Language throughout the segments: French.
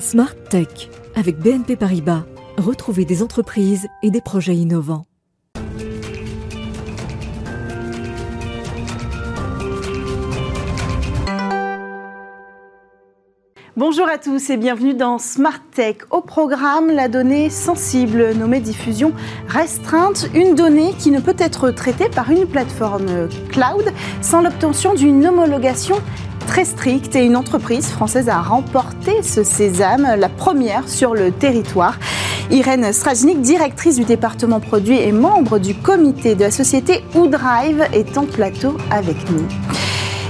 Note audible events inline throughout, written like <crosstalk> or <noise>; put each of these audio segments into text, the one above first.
Smart Tech avec BNP Paribas. Retrouvez des entreprises et des projets innovants. Bonjour à tous et bienvenue dans Smart Tech. Au programme, la donnée sensible nommée diffusion restreinte, une donnée qui ne peut être traitée par une plateforme cloud sans l'obtention d'une homologation très stricte et une entreprise française a remporté ce sésame, la première sur le territoire. Irène Strajnik, directrice du département produit et membre du comité de la société Oudrive, est en plateau avec nous.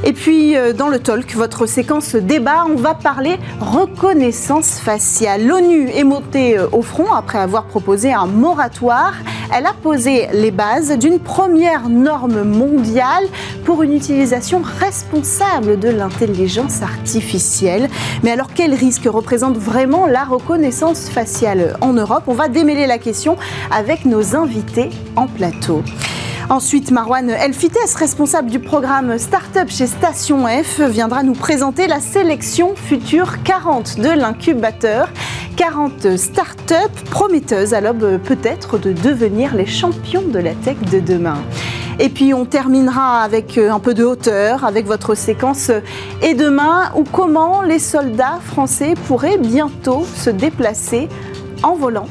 Et puis, euh, dans le talk, votre séquence débat, on va parler reconnaissance faciale. L'ONU est montée euh, au front après avoir proposé un moratoire. Elle a posé les bases d'une première norme mondiale pour une utilisation responsable de l'intelligence artificielle. Mais alors, quel risque représente vraiment la reconnaissance faciale en Europe? On va démêler la question avec nos invités en plateau. Ensuite, Marwan Elfites, responsable du programme Startup chez Station F, viendra nous présenter la sélection future 40 de l'incubateur. 40 startups prometteuses à l'aube peut-être de devenir les champions de la tech de demain. Et puis on terminera avec euh, un peu de hauteur, avec votre séquence Et demain, ou comment les soldats français pourraient bientôt se déplacer en volant.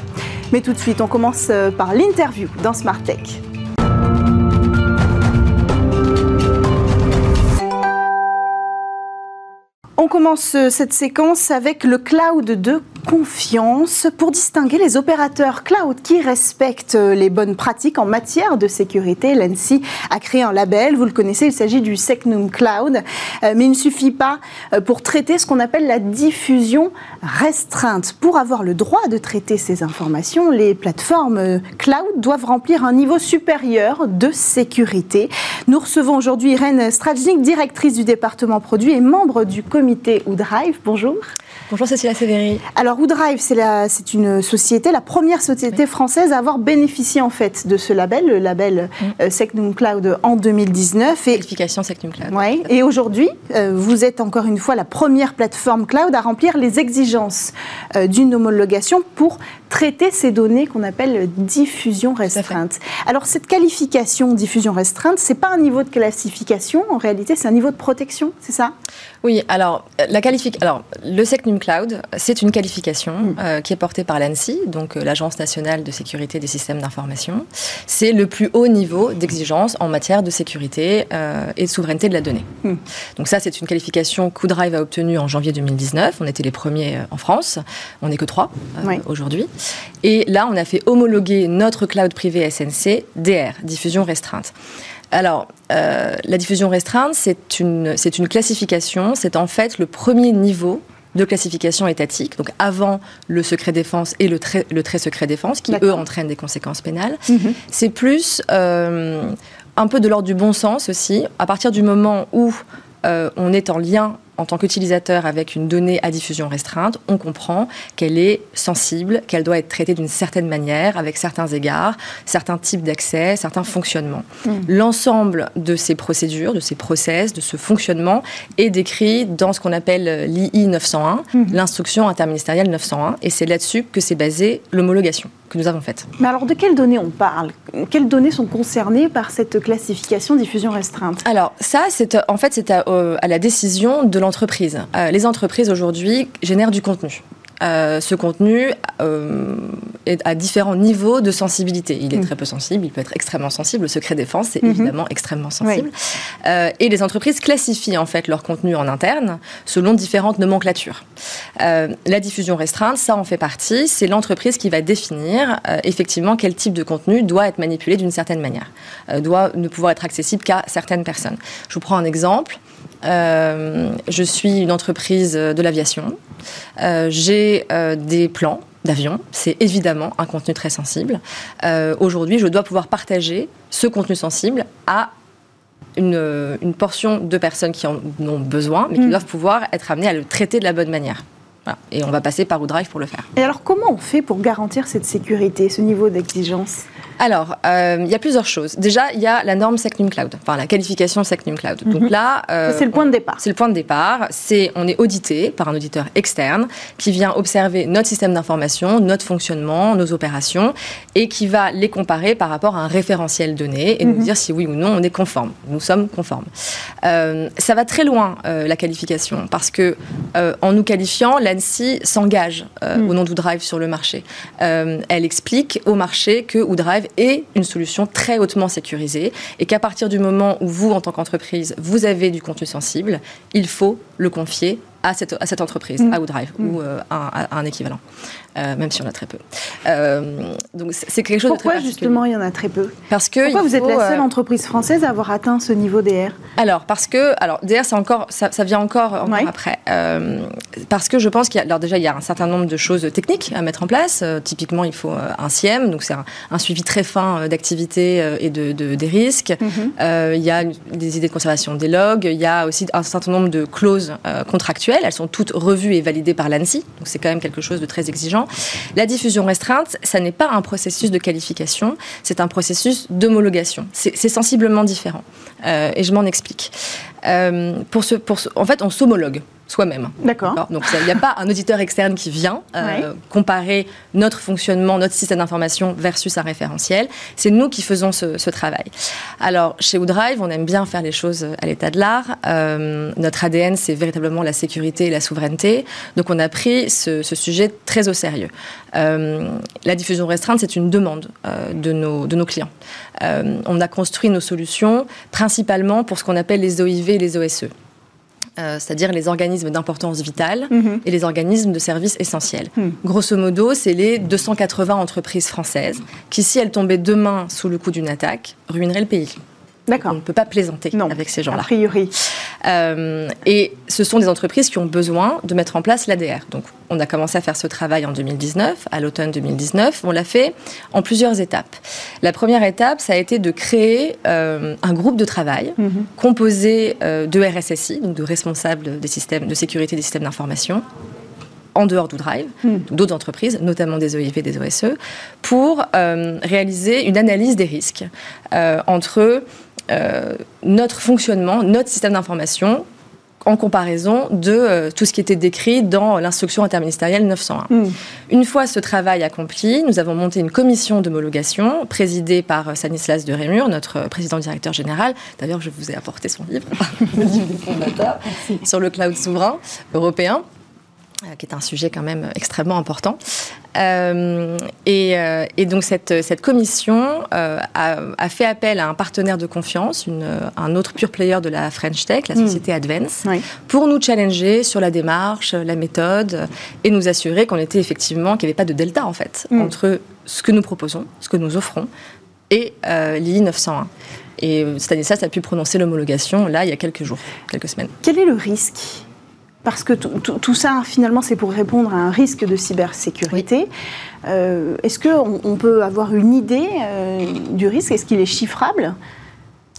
Mais tout de suite, on commence euh, par l'interview dans Smart Tech. On commence euh, cette séquence avec le cloud de confiance pour distinguer les opérateurs cloud qui respectent les bonnes pratiques en matière de sécurité. L'ANSI a créé un label, vous le connaissez, il s'agit du Secnum Cloud, euh, mais il ne suffit pas euh, pour traiter ce qu'on appelle la diffusion restreinte. Pour avoir le droit de traiter ces informations, les plateformes cloud doivent remplir un niveau supérieur de sécurité. Nous recevons aujourd'hui Irène Strajnik, directrice du département produit et membre du comité Oudrive. Bonjour. Bonjour Cécilia Sévéry. Alors Woodrive, c'est une société, la première société française à avoir bénéficié en fait de ce label, le label mm. euh, Secnum Cloud en 2019. Et, Certification Secnum Cloud. Ouais, et aujourd'hui, euh, vous êtes encore une fois la première plateforme cloud à remplir les exigences euh, d'une homologation pour traiter ces données qu'on appelle diffusion restreinte. Alors cette qualification diffusion restreinte, c'est pas un niveau de classification, en réalité c'est un niveau de protection, c'est ça? Oui, alors la alors le Secnum Cloud, c'est une qualification mm. euh, qui est portée par l'ANSI, donc euh, l'Agence nationale de sécurité des systèmes d'information. C'est le plus haut niveau d'exigence en matière de sécurité euh, et de souveraineté de la donnée. Mm. Donc ça, c'est une qualification qu'Oudrive a obtenue en janvier 2019. On était les premiers en France. On n'est que trois aujourd'hui. Et là, on a fait homologuer notre cloud privé SNC DR, diffusion restreinte. Alors, euh, la diffusion restreinte, c'est une, une classification, c'est en fait le premier niveau de classification étatique, donc avant le secret défense et le, très, le très secret défense, qui eux entraînent des conséquences pénales. Mhm. C'est plus euh, un peu de l'ordre du bon sens aussi, à partir du moment où euh, on est en lien en tant qu'utilisateur avec une donnée à diffusion restreinte, on comprend qu'elle est sensible, qu'elle doit être traitée d'une certaine manière, avec certains égards, certains types d'accès, certains fonctionnements. Mm. L'ensemble de ces procédures, de ces process, de ce fonctionnement est décrit dans ce qu'on appelle l'II 901, mm. l'instruction interministérielle 901, et c'est là-dessus que s'est basée l'homologation que nous avons faite. Mais alors de quelles données on parle? Quelles données sont concernées par cette classification diffusion restreinte? Alors ça, c'est en fait c'est à, euh, à, la décision de l'entreprise. Euh, les entreprises aujourd'hui génèrent du contenu. Euh, ce contenu euh, est à différents niveaux de sensibilité. Il est mm. très peu sensible, il peut être extrêmement sensible. Le secret défense, c'est mm-hmm. évidemment extrêmement sensible. Euh, et les entreprises classifient en fait leur contenu en interne selon différentes nomenclatures. la diffusion restreinte, ça en fait partie. C'est l'entreprise qui va définir effectivement quel type de contenu doit être manipulé d'une certaine manière, doit ne pouvoir être accessible qu'à certaines personnes. Je vous prends un exemple. Je suis une entreprise de l'aviation. Euh, j'ai euh, des plans d'avion, c'est évidemment un contenu très sensible. Euh, aujourd'hui, je dois pouvoir partager ce contenu sensible à une, portion de personnes qui en ont besoin, mais qui mm. doivent pouvoir être amenées à le traiter de la bonne manière. Et on va passer par ODrive pour le faire. Et alors, comment on fait pour garantir cette sécurité, ce niveau d'exigence? Alors, euh, il y a plusieurs choses. Déjà, il y a la norme SecNum Cloud, enfin la qualification SecNum Cloud. Donc Mhm. là, euh, c'est le point de départ. C'est le point de départ. C'est on est audité par un auditeur externe qui vient observer notre système d'information, notre fonctionnement, nos opérations, et qui va les comparer par rapport à un référentiel donné et Mhm. nous dire si oui ou non on est conforme. Nous sommes conformes. Euh, ça va très loin la qualification parce que en nous qualifiant, s'engage euh, Mhm. au nom d'Oudrive sur le marché. Euh, elle explique au marché que Oudrive est une solution très hautement sécurisée et qu'à partir du moment où vous, en tant qu'entreprise, vous avez du contenu sensible, il faut le confier à cette, à cette entreprise, Mm. à Oudrive, ou euh, à, à un équivalent, euh, même si on a très peu. Euh, donc c'est quelque chose de Pourquoi très justement il y en a très peu Parce que Pourquoi vous êtes la seule euh, entreprise française à avoir atteint ce niveau DR alors, parce que, alors, DR, c'est encore, ça, ça vient encore, encore Ouais. après. Euh, parce que je pense qu'il y a, alors déjà, il y a un certain nombre de choses techniques à mettre en place. Typiquement, il faut un SIEM, donc c'est un, un suivi très fin d'activité et de, de- des risques. Euh, il y a des idées de conservation des logs. Il y a aussi un certain nombre de clauses contractuelles. Elles sont toutes revues et validées par l'ANSI. Donc, c'est quand même quelque chose de très exigeant. La diffusion restreinte, ça n'est pas un processus de qualification, c'est un processus d'homologation. C'est sensiblement différent. Euh, et je m'en explique. Euh, en fait, on s'homologue soi-même. D'accord. Donc il n'y a pas un auditeur externe qui vient euh, Ouais. comparer notre fonctionnement, notre système d'information versus un référentiel. C'est nous qui faisons ce, ce travail. Alors chez Woodrive, on aime bien faire les choses à l'état de l'art. Euh, notre ADN, c'est véritablement la sécurité et la souveraineté. Donc on a pris ce, ce sujet très au sérieux. Euh, la diffusion restreinte, c'est une demande de, nos, de nos clients. On a construit nos solutions principalement pour ce qu'on appelle les OIV et les OSE. Euh, c'est-à-dire les organismes d'importance vitale Mhm. et les organismes de services essentiels. Hmm. Grosso modo, c'est les 280 entreprises françaises qui, si elles tombaient demain sous le coup d'une attaque, ruineraient le pays. On ne peut pas plaisanter Non. avec ces A gens-là. priori. Euh, et ce sont des entreprises qui ont besoin de mettre en place l'ADR. Donc, on a commencé à faire ce travail en 2019, à l'automne 2019. On l'a fait en plusieurs étapes. La première étape, ça a été de créer euh, un groupe de travail Mhm. composé euh, de RSSI, donc de responsables des systèmes de sécurité des systèmes d'information, en dehors d'Oudrive, donc d'autres entreprises, notamment des OIV, des OSE, pour euh, réaliser une analyse des risques euh, entre euh, notre fonctionnement, notre système d'information, en comparaison de euh, tout ce qui était décrit dans l'instruction interministérielle 901. Mhm. Une fois ce travail accompli, nous avons monté une commission d'homologation présidée par euh, Stanislas de Rémur, notre euh, président directeur général. D'ailleurs, je vous ai apporté son livre, <laughs> le livre des fondateurs, sur le cloud souverain européen qui est un sujet quand même extrêmement important. Euh, et, euh, et donc cette, cette commission euh, a, a fait appel à un partenaire de confiance, une, un autre pure player de la French Tech, la Mm. société Advance, Oui. pour nous challenger sur la démarche, la méthode, et nous assurer qu'on était effectivement, qu'il n'y avait pas de delta en fait, Mm. entre ce que nous proposons, ce que nous offrons, et euh, l'II 901. Et euh, Stanislas a pu prononcer l'homologation là il y a quelques jours, quelques semaines. Quel est le risque Parce que tout, ça, finalement, c'est pour répondre à un risque de cybersécurité. Euh, Est-ce qu'on on peut avoir une idée euh, du risque? Est-ce qu'il est chiffrable?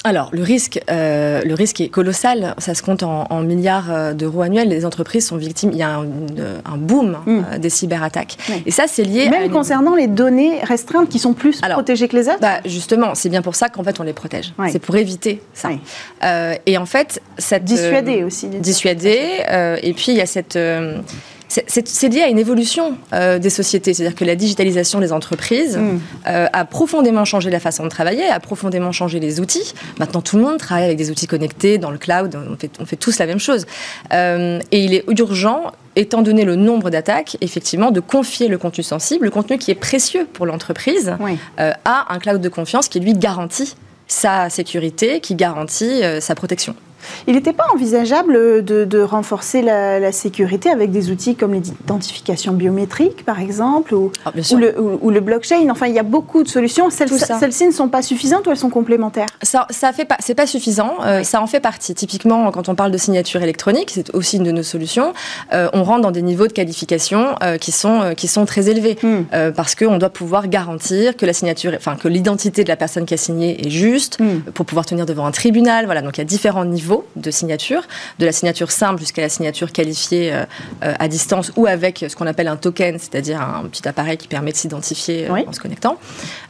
Alors, le risque, euh, le risque est colossal. Ça se compte en, en milliards euh, d'euros annuels. Les entreprises sont victimes. Il y a un, boom Mm. euh, des cyberattaques. Oui. Et ça, c'est lié à Même une- concernant les données restreintes qui sont plus Alors, protégées que les autres Bah, justement, c'est bien pour ça qu'en fait on les protège. Oui. C'est pour éviter ça. Oui. Euh, et en fait, cette Dissuader aussi. dissuader. euh, et puis il y a cette c'est- lié à une évolution euh, des sociétés, c'est-à-dire que la digitalisation des entreprises Mm. euh, a profondément changé la façon de travailler, a profondément changé les outils. Maintenant, tout le monde travaille avec des outils connectés dans le cloud. On fait, on fait tous la même chose. Euh, et il est urgent, étant donné le nombre d'attaques, effectivement, de confier le contenu sensible, le contenu qui est précieux pour l'entreprise, Oui. à un cloud de confiance qui lui garantit sa sécurité, qui garantit sa protection. Il n'était pas envisageable de, de renforcer la, la sécurité avec des outils comme l'identification biométrique, par exemple, ou, Ah, ou le, ou- ou le blockchain. Enfin, il y a beaucoup de solutions. Celles-. Celles-ci ne sont pas suffisantes ou elles sont complémentaires? Ça, ça fait pas, c'est pas suffisant. euh. Ça en fait partie. Typiquement, quand on parle de signature électronique, c'est aussi une de nos solutions. euh, on rentre dans des niveaux de qualification euh, qui sont qui sont très élevés Hmm. parce qu'on doit pouvoir garantir que la signature, enfin que l'identité de la personne qui a signé est juste Hmm. pour pouvoir tenir devant un tribunal. Voilà. Donc il y a différents niveaux niveaux de signature, de la signature simple jusqu'à la signature qualifiée à distance ou avec ce qu'on appelle un token, c'est-à-dire un petit appareil qui permet de s'identifier en se connectant.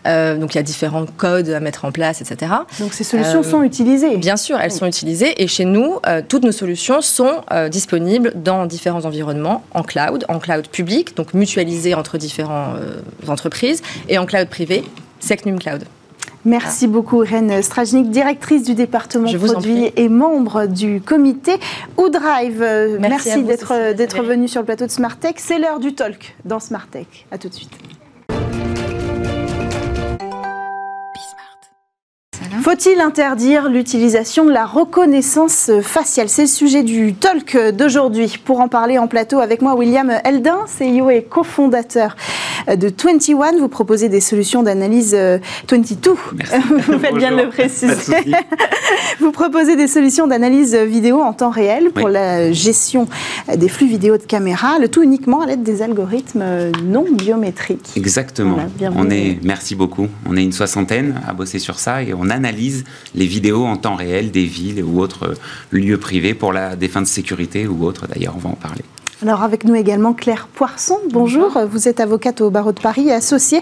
donc il y a différents codes à mettre en place, etc. Donc ces solutions sont utilisées Bien sûr, elles sont utilisées et chez nous, toutes nos solutions sont disponibles dans différents environnements en cloud, en cloud public, donc mutualisé entre différentes entreprises, et en cloud privé, Secnum Cloud. Merci beaucoup, Irène Strajnik, directrice du département produit et membre du comité Oudrive. Merci, Merci d'être venue sur le plateau de Smart Tech. C'est l'heure du talk dans Smart Tech. À tout de suite. Faut-il interdire l'utilisation de la reconnaissance faciale? C'est le sujet du talk d'aujourd'hui. Pour en parler en plateau avec moi, William Eldin, CEO et cofondateur de 21. Vous proposez des solutions d'analyse 22. Euh, <laughs> vous faites bien de le préciser. <laughs> vous proposez des solutions d'analyse vidéo en temps réel pour la gestion des flux vidéo de caméra, le tout uniquement à l'aide des algorithmes non biométriques. Exactement. on est, merci beaucoup. On est une soixantaine à bosser sur ça et on analyse les vidéos en temps réel des villes ou autres lieux privés pour la, des fins de sécurité ou autres. D'ailleurs, on va en parler. Alors avec nous également Claire Poisson. Bonjour. Vous êtes avocate au barreau de Paris et associée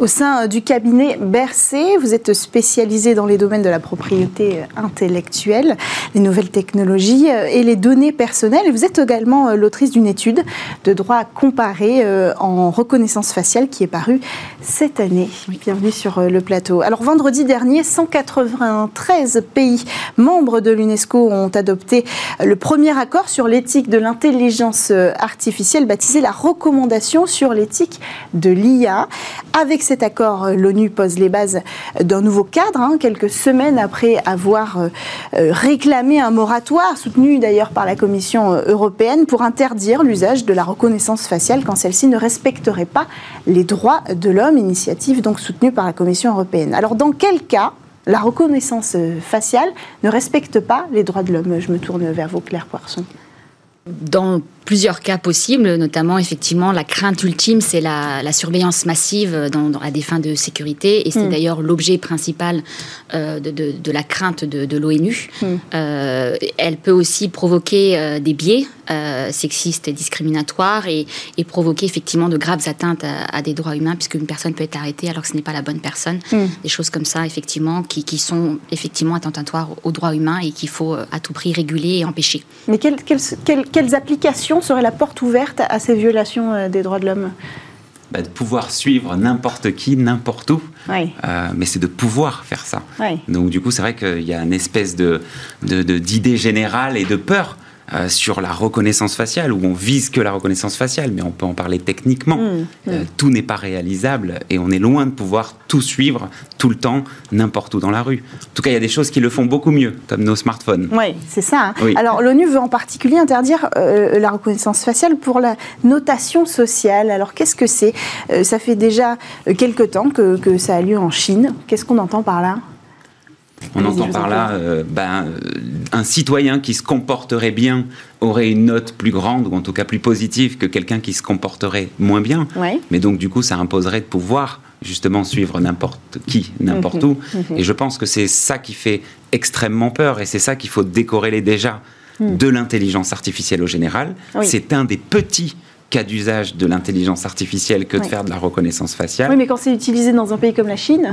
au sein du cabinet Bercé. Vous êtes spécialisée dans les domaines de la propriété intellectuelle, les nouvelles technologies et les données personnelles. Vous êtes également l'autrice d'une étude de droit comparé euh, en reconnaissance faciale qui est parue cette année. Bienvenue sur euh, le plateau. Alors vendredi dernier, 193 pays membres de l'UNESCO ont adopté le premier accord sur l'éthique de l'intelligence euh, artificielle baptisée la recommandation sur l'éthique de l'IA. Avec cet accord, euh, l'ONU pose les bases d'un nouveau cadre, hein, quelques semaines après avoir euh, réclamé un moratoire, soutenu d'ailleurs par la Commission européenne, pour interdire l'usage de la reconnaissance faciale quand celle-ci ne respecterait pas les droits de l'homme, initiative donc soutenue par la Commission européenne. Alors dans quel cas la reconnaissance faciale ne respecte pas les droits de l'homme? Je me tourne vers vous, Claire Poisson. Dans plusieurs cas possibles, notamment effectivement la crainte ultime, c'est la, surveillance massive dans, à des fins de sécurité, et c'est hmm. d'ailleurs l'objet principal euh, de, la crainte de, l'ONU. Hmm. Euh, elle peut aussi provoquer euh, des biais sexistes et discriminatoires et, provoquer effectivement de graves atteintes à, des droits humains, puisque une personne peut être arrêtée alors que ce n'est pas la bonne personne. Hmm. Des choses comme ça, effectivement, qui, sont effectivement attentatoires aux droits humains et qu'il faut à tout prix réguler et empêcher. Mais quelles applications serait la porte ouverte à ces violations euh, des droits de l'homme? Bah, de pouvoir suivre n'importe qui, n'importe où. Euh, mais c'est de pouvoir faire ça. Donc du coup, c'est vrai qu'il y a une espèce de, d'idée générale et de peur euh, sur la reconnaissance faciale, où on vise que la reconnaissance faciale, mais on peut en parler techniquement. Mmh, mmh. Euh, tout n'est pas réalisable et on est loin de pouvoir tout suivre tout le temps, n'importe où dans la rue. En tout cas, il y a des choses qui le font beaucoup mieux, comme nos smartphones. Oui, c'est ça. Hein. Alors, l'ONU veut en particulier interdire euh, la reconnaissance faciale pour la notation sociale. Alors, qu'est-ce que c'est? Ça fait déjà quelques temps que, que ça a lieu en Chine. Qu'est-ce qu'on entend par là? On entend par là euh, ben, euh, un citoyen qui se comporterait bien aurait une note plus grande, ou en tout cas plus positive, que quelqu'un qui se comporterait moins bien. Mais donc, du coup, ça imposerait de pouvoir justement suivre n'importe qui, n'importe mhm. où. Mhm. Et je pense que c'est ça qui fait extrêmement peur, et c'est ça qu'il faut décorréler déjà mhm. de l'intelligence artificielle au général. C'est un des petits cas d'usage de l'intelligence artificielle que de faire de la reconnaissance faciale. Oui, mais quand c'est utilisé dans un pays comme la Chine.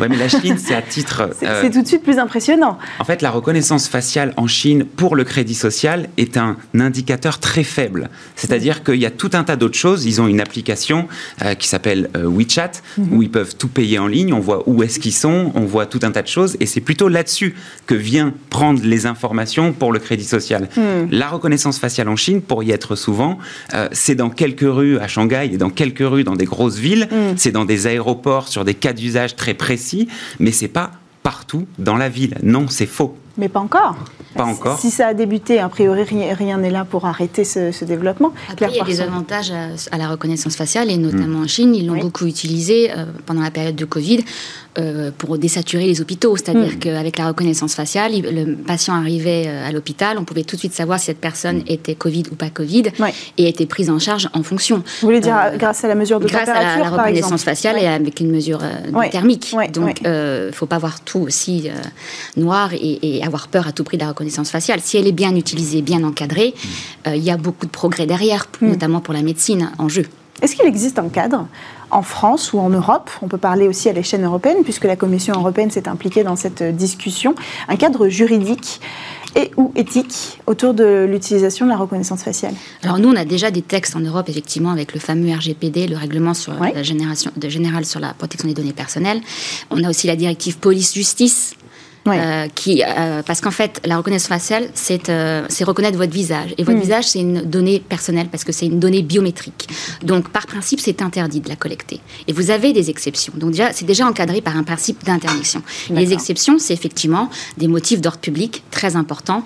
Oui, mais la Chine, c'est à <laughs> titre. c'est euh, tout de suite plus impressionnant. En fait, la reconnaissance faciale en Chine pour le crédit social est un indicateur très faible. C'est-à-dire qu'il y a tout un tas d'autres choses. Ils ont une application euh, qui s'appelle euh, WeChat mhm. où ils peuvent tout payer en ligne. On voit où est-ce qu'ils sont, on voit tout un tas de choses. Et c'est plutôt là-dessus que vient prendre les informations pour le crédit social. Hmm. La reconnaissance faciale en Chine, pour y être souvent, c'est c'est dans quelques rues à Shanghai et dans quelques rues dans des grosses villes, mm. c'est dans des aéroports sur des cas d'usage très précis, mais c'est pas partout dans la ville. Non, c'est faux. Mais pas encore. Pas encore. Si ça a débuté, a priori, rien n'est là pour arrêter ce, développement. Après, il y a des avantages à, la reconnaissance faciale, et notamment mm. en Chine. Ils l'ont beaucoup utilisé euh, pendant la période de Covid euh, pour désaturer les hôpitaux. C'est-à-dire mm. qu'avec la reconnaissance faciale, le patient arrivait euh, à l'hôpital, on pouvait tout de suite savoir si cette personne mm. était Covid ou pas Covid, et était prise en charge en fonction. Vous voulez dire grâce à la mesure de grâce température Grâce à la, reconnaissance faciale et avec une mesure thermique. Donc, il ne faut pas voir tout aussi noir et, avoir peur à tout prix de la reconnaissance faciale. Si elle est bien utilisée, bien encadrée, euh, il y a beaucoup de progrès derrière, Mm. notamment pour la médecine en jeu. Est-ce qu'il existe un cadre en France ou en Europe? On peut parler aussi à l'échelle européenne, puisque la Commission européenne s'est impliquée dans cette discussion. Un cadre juridique et ou éthique autour de l'utilisation de la reconnaissance faciale Alors nous, on a déjà des textes en Europe, effectivement, avec le fameux RGPD, le règlement sur Ouais. la génération de général sur la protection des données personnelles. On a aussi la directive police-justice. Ouais. euh, qui, euh, parce qu'en fait, la reconnaissance faciale, c'est euh, reconnaître votre visage. Et votre Mm. visage, c'est une donnée personnelle parce que c'est une donnée biométrique. Donc, par principe, c'est interdit de la collecter. Et vous avez des exceptions. Donc, déjà, c'est déjà encadré par un principe d'interdiction. Les exceptions, c'est effectivement des motifs d'ordre public très importants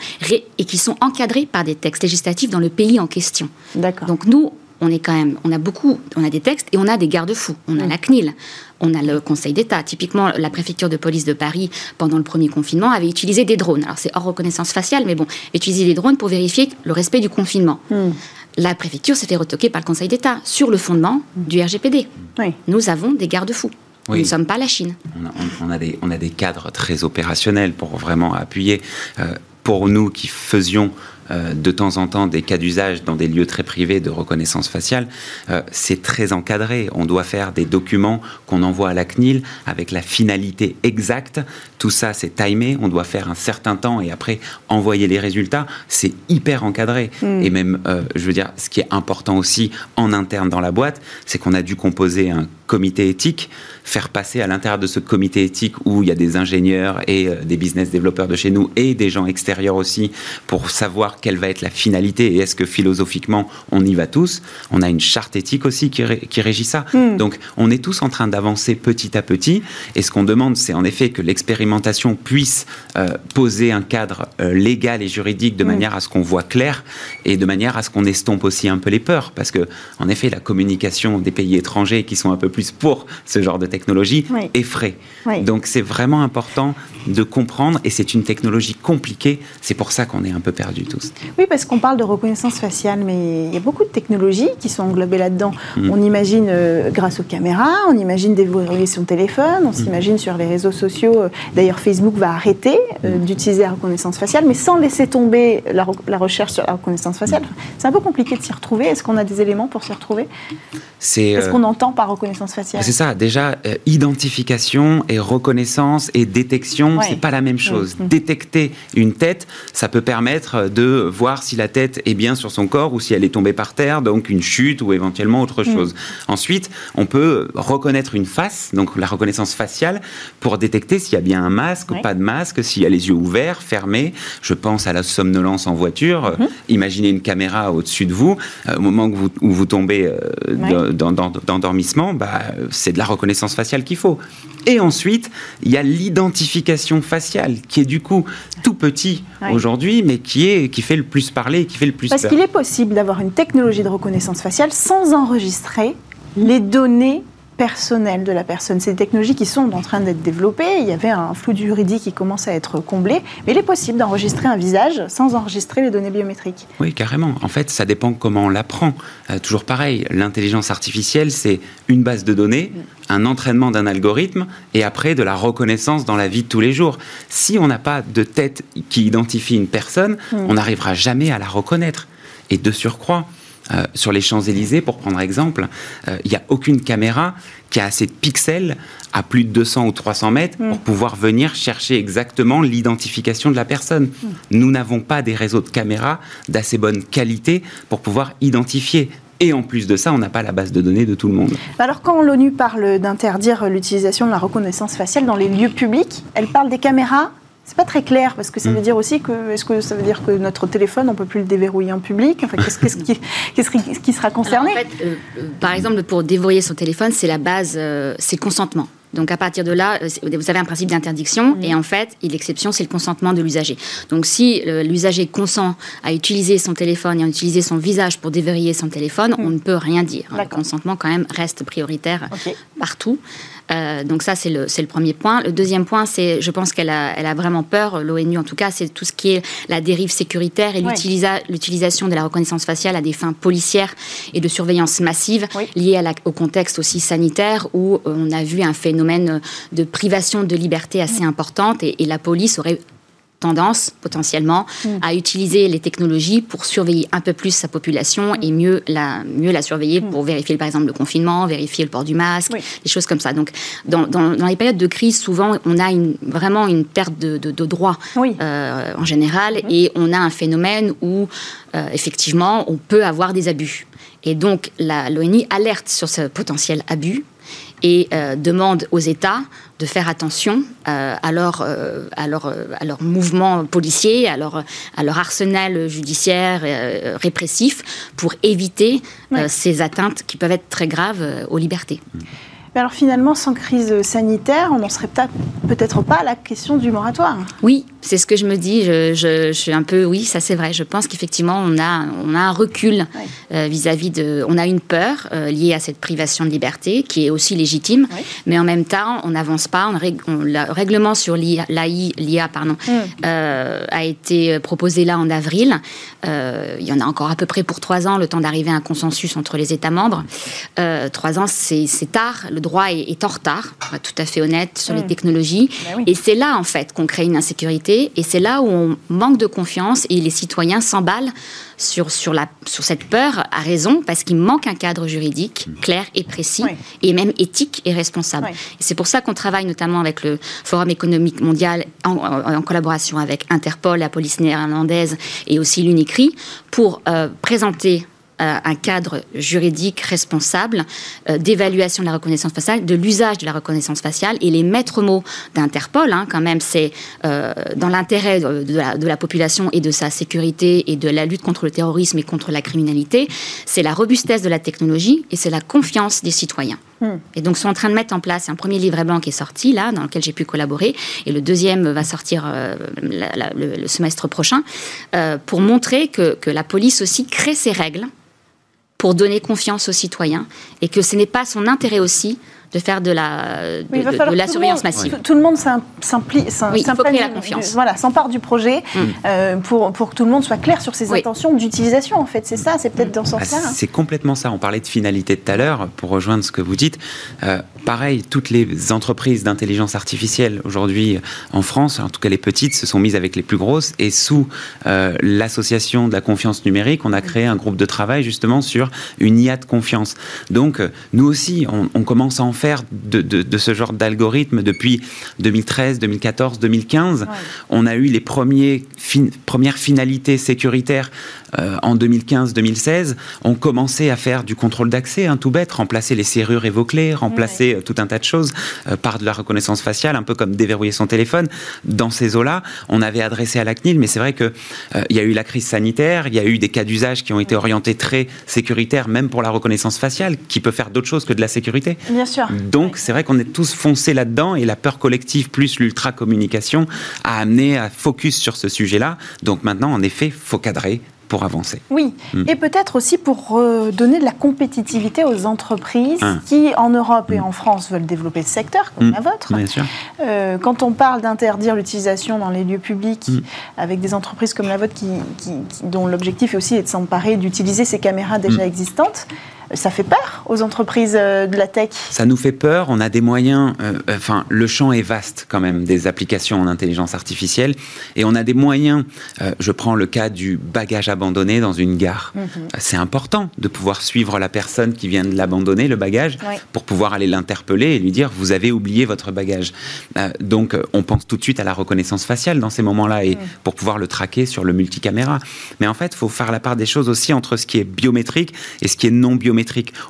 et qui sont encadrés par des textes législatifs dans le pays en question. D'accord. Donc nous, on est quand même, on a beaucoup, on a des textes et on a des garde-fous. On a la CNIL, on a le Conseil d'État. Typiquement, la préfecture de police de Paris, pendant le premier confinement, avait utilisé des drones. Alors c'est hors reconnaissance faciale, mais bon, utiliser des drones pour vérifier le respect du confinement. Hmm. La préfecture s'est fait retoquer par le Conseil d'État sur le fondement du RGPD. Oui. Nous avons des garde-fous. Oui. Nous ne sommes pas la Chine. On a, on- on a des, on a des cadres très opérationnels pour vraiment appuyer. Euh, pour nous qui faisions euh, de temps en temps des cas d'usage dans des lieux très privés de reconnaissance faciale, euh, c'est très encadré. On doit faire des documents qu'on envoie à la CNIL avec la finalité exacte. Tout ça, c'est timé. On doit faire un certain temps et après envoyer les résultats. C'est hyper encadré. Et même, euh, je veux dire, ce qui est important aussi en interne dans la boîte, c'est qu'on a dû composer un comité éthique, faire passer à l'intérieur de ce comité éthique où il y a des ingénieurs et euh, des business développeurs de chez nous et des gens extérieurs aussi pour savoir quelle va être la finalité et est-ce que philosophiquement on y va tous. On a une charte éthique aussi qui, ré- qui régit ça. Donc on est tous en train d'avancer petit à petit et ce qu'on demande c'est en effet que l'expérimentation puisse euh, poser un cadre euh, légal et juridique de manière à ce qu'on voit clair et de manière à ce qu'on estompe aussi un peu les peurs parce que en effet la communication des pays étrangers qui sont un peu plus pour ce genre de technologie Oui. effraie. Oui. Donc c'est vraiment important de comprendre et c'est une technologie compliquée. C'est pour ça qu'on est un peu perdus tous. Oui, parce qu'on parle de reconnaissance faciale, mais il y a beaucoup de technologies qui sont englobées là-dedans. Mm. On imagine euh, grâce aux caméras, on imagine déverrouiller son téléphone, Mm. on s'imagine sur les réseaux sociaux. euh, D'ailleurs, Facebook va arrêter euh, Mm. d'utiliser la reconnaissance faciale, mais sans laisser tomber la, re- la recherche sur la reconnaissance faciale. Mm. C'est un peu compliqué de s'y retrouver. Est-ce qu'on a des éléments pour s'y retrouver? C'est euh, qu'on entend par reconnaissance faciale C'est ça, déjà, euh, identification et reconnaissance et détection, Ouais. c'est pas la même chose. Mhm. Détecter une tête, ça peut permettre de voir si la tête est bien sur son corps ou si elle est tombée par terre, donc une chute ou éventuellement autre Mhm. chose. Ensuite, on peut reconnaître une face, donc la reconnaissance faciale, pour détecter s'il y a bien un masque Ouais. ou pas de masque, s'il y a les yeux ouverts, fermés. Je pense à la somnolence en voiture. Mhm. Euh, Imaginez une caméra au-dessus de vous, euh, au moment vous- où vous tombez euh, Ouais. d'endormissement, bah, c'est de la reconnaissance faciale qu'il faut. Et ensuite, il y a l'identification faciale, qui est du coup tout petit Ouais. aujourd'hui, mais qui, est, qui fait le plus parler, qui fait le plus Parce qu'il est possible d'avoir une technologie de reconnaissance faciale sans enregistrer les données personnelles de la personne. C'est des technologies qui sont en train d'être développées. Il y avait un flou juridique qui commence à être comblé. Mais il est possible d'enregistrer un visage sans enregistrer les données biométriques. Oui, carrément. En fait, ça dépend comment on l'apprend. Euh, toujours pareil, l'intelligence artificielle, c'est une base de données, un entraînement d'un algorithme, et après de la reconnaissance dans la vie de tous les jours. Si on n'a pas de tête qui identifie une personne, on n'arrivera jamais à la reconnaître. Et de surcroît, euh, sur les Champs-Élysées, pour prendre exemple, euh, il n'y a aucune caméra qui a assez de pixels à plus de 200 ou 300 mètres pour pouvoir venir chercher exactement l'identification de la personne. Nous n'avons pas des réseaux de caméras d'assez bonne qualité pour pouvoir identifier. Et en plus de ça, on n'a pas la base de données de tout le monde. Alors quand l'ONU parle d'interdire l'utilisation de la reconnaissance faciale dans les lieux publics, elle parle des caméras. C'est pas très clair parce que ça veut dire aussi que est-ce que ça veut dire que notre téléphone on peut plus le déverrouiller en public? Enfin qu'est-ce qu'est-ce qui, qu'est-ce qui- qui sera concerné Alors, en fait, euh, euh, par exemple, pour déverrouiller son téléphone, c'est la base, euh, c'est le consentement. Donc à partir de là, vous avez un principe d'interdiction et en fait, l'exception, c'est le consentement de l'usager. Donc si l'usager consent à utiliser son téléphone et à utiliser son visage pour déverrouiller son téléphone, on ne peut rien dire. Le D'accord. consentement quand même reste prioritaire partout. Euh, donc ça, c'est le, le premier point. Le deuxième point, c'est, je pense qu'elle a, elle a vraiment peur, l'ONU en tout cas, c'est tout ce qui est la dérive sécuritaire et Ouais. l'utilisation de la reconnaissance faciale à des fins policières et de surveillance massive Oui. liées à la- au contexte aussi sanitaire où euh, on a vu un phénomène de privation de liberté assez importante et, et la police aurait tendance, potentiellement, mm. à utiliser les technologies pour surveiller un peu plus sa population et mieux la, mieux la surveiller pour vérifier, par exemple, le confinement, vérifier le port du masque, des choses comme ça. Donc, dans, dans, les périodes de crise, souvent, on a une, vraiment une perte de, de, droits euh, en général et on a un phénomène où, euh, effectivement, on peut avoir des abus. Et donc, l'ONI alerte sur ce potentiel abus et euh, demande aux États de faire attention euh, à, leur, euh, à, leur, à leur mouvement policier, à leur, à leur arsenal judiciaire répressif pour éviter ces atteintes qui peuvent être très graves aux libertés. Mais alors finalement, sans crise sanitaire, on n'en serait peut-être pas à la question du moratoire. Oui, c'est ce que je me dis. Je, suis un peu, oui, ça c'est vrai. Je pense qu'effectivement, on a, on a un recul euh, vis-à-vis de. On a une peur euh, liée à cette privation de liberté qui est aussi légitime, mais en même temps, on n'avance pas. On, le règlement sur l'IA pardon, mm. euh, a été proposé là en avril. il y en a encore à peu près pour trois ans, le temps d'arriver à un consensus entre les États membres. trois ans, c'est tard. Le droit est, en retard, pour être tout à fait honnête, sur les mm. Ben Et c'est là, en fait, qu'on crée une insécurité. Et c'est là où on manque de confiance et les citoyens s'emballent sur, sur, la, sur cette peur à raison parce qu'il manque un cadre juridique clair et précis et même éthique et responsable. c'est pour ça qu'on travaille notamment avec le Forum économique mondial en, collaboration avec Interpol, la police néerlandaise et aussi l'UNICRI pour euh, présenter un cadre juridique responsable euh, d'évaluation de la reconnaissance faciale, de l'usage de la reconnaissance faciale. Et les maîtres mots d'Interpol, hein, quand même, c'est euh, dans l'intérêt de, la, population et de sa sécurité et de la lutte contre le terrorisme et contre la criminalité, c'est la robustesse de la technologie et c'est la confiance des citoyens. Et donc, sont en train de mettre en place un premier livret blanc qui est sorti, là, dans lequel j'ai pu collaborer, et le deuxième va sortir le, semestre prochain, pour montrer que, que la police aussi crée ses règles pour donner confiance aux citoyens et que ce n'est pas son intérêt aussi de faire de la, de, la surveillance massive. Tout le monde s'implique, oui, la confiance. Voilà, s'empare du projet mm. euh, pour, pour que tout le monde soit clair sur ses intentions d'utilisation. En fait, c'est ça, c'est peut-être dans ce sens-là. Hein. C'est complètement ça. On parlait de finalité tout à l'heure, pour rejoindre ce que vous dites. Euh, pareil, toutes les entreprises d'intelligence artificielle aujourd'hui en France, en tout cas les petites, se sont mises avec les plus grosses et sous euh, l'association de la confiance numérique, on a créé un groupe de travail justement sur une IA de confiance. Donc, nous aussi, on, on commence à en faire de, ce genre d'algorithme depuis 2013, 2014, 2015. On a eu les premiers premières finalités sécuritaires euh, en 2015-2016, on commençait à faire du contrôle d'accès, hein, tout bête, remplacer les serrures évoquées, remplacer euh, tout un tas de choses euh, par de la reconnaissance faciale, un peu comme déverrouiller son téléphone. Dans ces eaux-là, on avait adressé à la CNIL, mais c'est vrai qu'il il y a eu la crise sanitaire, il y a eu des cas d'usage qui ont été orientés très sécuritaires, même pour la reconnaissance faciale, qui peut faire d'autres choses que de la sécurité. Bien sûr. Donc c'est vrai qu'on est tous foncés là-dedans et la peur collective plus l'ultra communication a amené à focus sur ce sujet-là. Donc maintenant, en effet, faut cadrer, pour avancer. Oui, hmm. et peut-être aussi pour donner de la compétitivité aux entreprises ah. qui, en Europe et hmm. en France, veulent développer ce secteur, comme hmm. la vôtre. Bien sûr. Euh, quand on parle d'interdire l'utilisation dans les lieux publics avec des entreprises comme la vôtre qui, dont l'objectif est aussi de s'emparer d'utiliser ces caméras déjà existantes, ça fait peur aux entreprises euh, de la tech? Ça nous fait peur. On a des moyens. Euh, enfin, le champ est vaste quand même des applications en intelligence artificielle, et on a des moyens. Euh, je prends le cas du bagage abandonné dans une gare. Mhm. C'est important de pouvoir suivre la personne qui vient de l'abandonner, le bagage, pour pouvoir aller l'interpeller et lui dire vous avez oublié votre bagage. donc, on pense tout de suite à la reconnaissance faciale dans ces moments-là et mhm. pour pouvoir le traquer sur le multicaméra. Mais en fait, il faut faire la part des choses aussi entre ce qui est biométrique et ce qui est non biométrique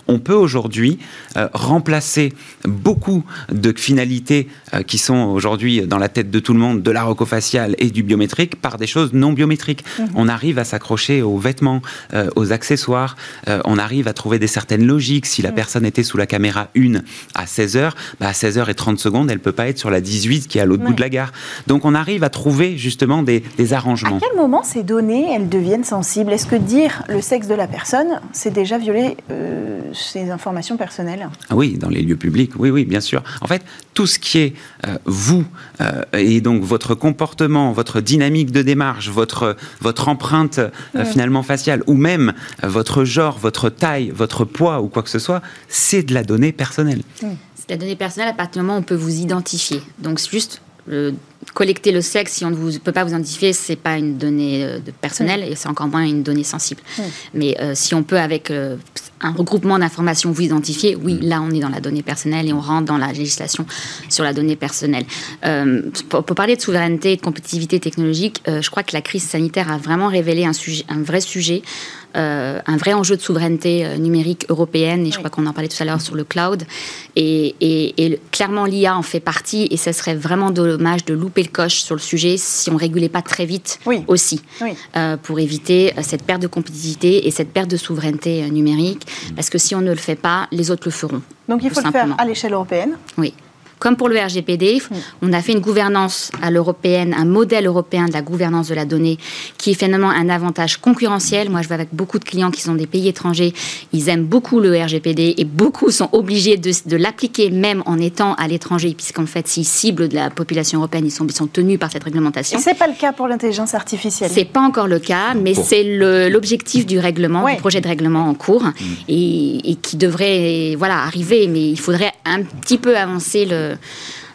on peut aujourd'hui euh, remplacer beaucoup de finalités euh, qui sont aujourd'hui dans la tête de tout le monde, de la rocofaciale et du biométrique, par des choses non biométriques. Mhm. On arrive à s'accrocher aux vêtements, euh, aux accessoires, on arrive à trouver des certaines logiques. Si la mhm. personne était sous la caméra 1 à 16h, bah à 16h et 30 secondes, elle peut pas être sur la 18 qui est à l'autre bout de la gare. Donc on arrive à trouver justement des, des arrangements. À quel moment ces données, elles deviennent sensibles? Est-ce que dire le sexe de la personne, c'est déjà violer euh, ces informations personnelles ah Oui, dans les lieux publics, oui, oui, bien sûr. En fait, tout ce qui est euh, vous, euh, et donc votre comportement, votre dynamique de démarche, votre, votre empreinte finalement faciale, ou même votre genre, votre taille, votre poids ou quoi que ce soit, c'est de la donnée personnelle. C'est de la donnée personnelle à partir du moment où on peut vous identifier. Donc, juste collecter le sexe, si on ne vous, peut pas vous identifier, c'est pas une donnée euh, de personnelle et c'est encore moins une donnée sensible. Mais euh, si on peut, avec euh, un regroupement d'informations, vous identifier, oui, là, on est dans la donnée personnelle et on rentre dans la législation sur la donnée personnelle. Euh, pour, pour parler de souveraineté et de compétitivité technologique, euh, je crois que la crise sanitaire a vraiment révélé un, sujet, un vrai sujet euh, un vrai enjeu de souveraineté euh, numérique européenne, et je crois qu'on en parlait tout à l'heure sur le cloud. Et, et- et clairement, l'IA en fait partie, et ce serait vraiment dommage de louper le coche sur le sujet si on régulait pas très vite Oui. aussi, Oui. euh, pour éviter euh, cette perte de compétitivité et cette perte de souveraineté euh, numérique. Parce que si on ne le fait pas, les autres le feront. Donc il faut le faire à l'échelle européenne. Oui. Comme pour le RGPD, on a fait une gouvernance à l'européenne, un modèle européen de la gouvernance de la donnée, qui est finalement un avantage concurrentiel. Moi, je vais avec beaucoup de clients qui sont des pays étrangers. Ils aiment beaucoup le RGPD et beaucoup sont obligés de, de l'appliquer même en étant à l'étranger, puisqu'en fait, s'ils ciblent de la population européenne, ils sont, ils sont tenus par cette Et réglementation. c'est pas le cas pour l'intelligence artificielle. C'est pas encore le cas, mais Bon. c'est l'objectif du règlement, Ouais. du projet de règlement en cours, et, et qui devrait voilà, arriver, mais il faudrait un petit peu avancer le,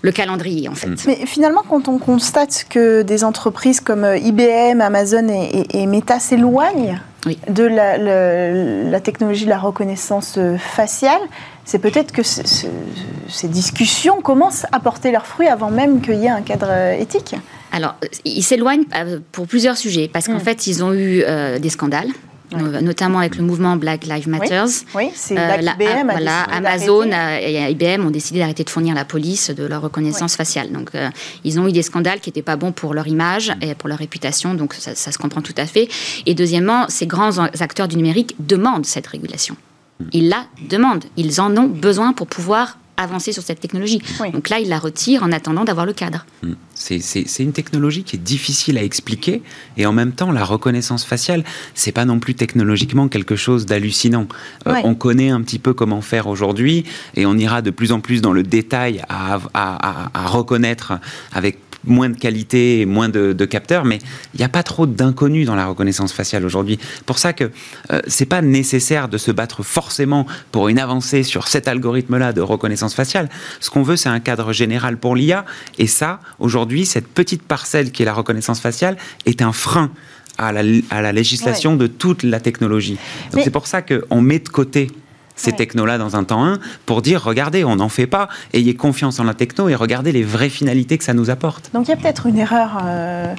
le calendrier, en fait. Mais finalement, quand on constate que des entreprises comme euh, IBM, Amazon et, et- et Meta s'éloignent Oui. de la, le- la technologie de la reconnaissance euh, faciale, c'est peut-être que ce- ce- ces discussions commencent à porter leurs fruits avant même qu'il y ait un cadre euh, éthique. Alors, euh, ils s'éloignent euh, pour plusieurs sujets, parce qu'en Mm. fait, ils ont eu euh, des scandales, notamment avec le mouvement Black Lives Matter. Oui, c'est Euh, la- IBM a voilà, Amazon euh, et IBM ont décidé d'arrêter de fournir la police de leur reconnaissance faciale. Donc, euh, ils ont eu des scandales qui n'étaient pas bons pour leur image et pour leur réputation. Donc, ça, ça se comprend tout à fait. Et deuxièmement, ces grands acteurs du numérique demandent cette régulation. Ils la demandent. Ils en ont besoin pour pouvoir avancer sur cette technologie. Oui. Donc là, ils la retirent en attendant d'avoir le cadre. C'est- C'est c'est une technologie qui est difficile à expliquer et en même temps la reconnaissance faciale c'est pas non plus technologiquement quelque chose d'hallucinant. Euh, Ouais. on connaît un petit peu comment faire aujourd'hui et on ira de plus en plus dans le détail à, à- à- à reconnaître avec moins de qualité moins de, de capteurs, mais il n'y a pas trop d'inconnus dans la reconnaissance faciale aujourd'hui. Pour ça que euh, c'est pas nécessaire de se battre forcément pour une avancée sur cet algorithme-là de reconnaissance faciale. Ce qu'on veut, c'est un cadre général pour l'IA, et ça, aujourd'hui, cette petite parcelle qui est la reconnaissance faciale est un frein à la, à la législation de toute la technologie. Donc c'est pour ça qu'on met de côté ces Ouais. technos-là dans un temps 1 pour dire, regardez, on n'en fait pas, ayez confiance en la techno et regardez les vraies finalités que ça nous apporte. Donc il y a peut-être une erreur euh,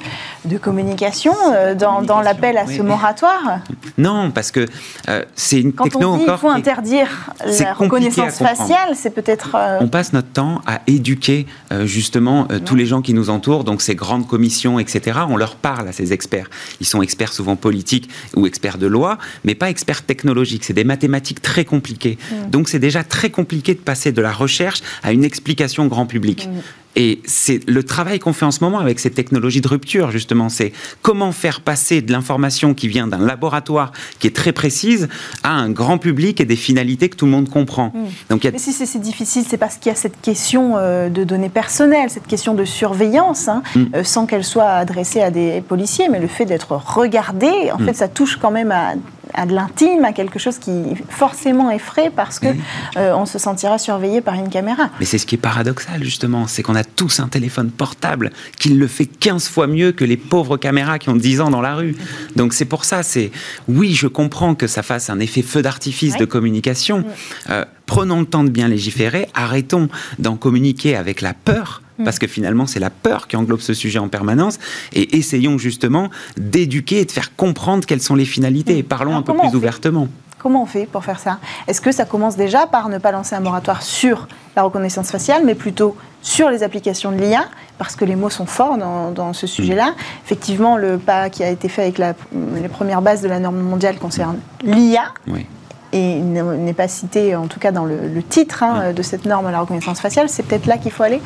de communication euh, dans, dans l'appel à oui. ce moratoire. Non, parce que euh, c'est une Quand techno on dit qu'il encore faut qui est- interdire la reconnaissance faciale, c'est peut-être... euh, On passe notre temps à éduquer euh, justement euh, tous les gens qui nous entourent, donc ces grandes commissions, etc. On leur parle à ces experts. Ils sont experts souvent politiques ou experts de loi, mais pas experts technologiques. C'est des mathématiques très compliquées. Donc c'est déjà très compliqué de passer de la recherche à une explication grand public. Et c'est le travail qu'on fait en ce moment avec ces technologies de rupture, justement. C'est comment faire passer de l'information qui vient d'un laboratoire qui est très précise à un grand public et des finalités que tout le monde comprend. Donc y a Mais si c'est difficile, c'est parce qu'il y a cette question euh, de données personnelles, cette question de surveillance, hein, Mm. euh, sans qu'elle soit adressée à des policiers, mais le fait d'être regardé, en Mm. fait, ça touche quand même à, à de l'intime, à quelque chose qui forcément effraie parce que Oui. euh, on se sentira surveillé par une caméra. Mais c'est ce qui est paradoxal, justement, c'est qu'on a tous un téléphone portable qui le fait 15 fois mieux que les pauvres caméras qui ont 10 ans dans la rue. Donc c'est pour ça, c'est oui, je comprends que ça fasse un effet feu d'artifice de communication. Euh, prenons le temps de bien légiférer, arrêtons d'en communiquer avec la peur. Parce que finalement, c'est la peur qui englobe ce sujet en permanence. Et essayons justement d'éduquer et de faire comprendre quelles sont les finalités. Et parlons Alors, un peu plus ouvertement. Comment on fait pour faire ça? Est-ce que ça commence déjà par ne pas lancer un moratoire sur la reconnaissance faciale, mais plutôt sur les applications de l'IA Parce que les mots sont forts dans, dans ce sujet-là. Effectivement, le pas qui a été fait avec la- les premières bases de la norme mondiale concerne l'IA Oui. et ne- n'est pas cité, en tout cas dans le, le titre hein, de cette norme à la reconnaissance faciale. C'est peut-être là qu'il faut aller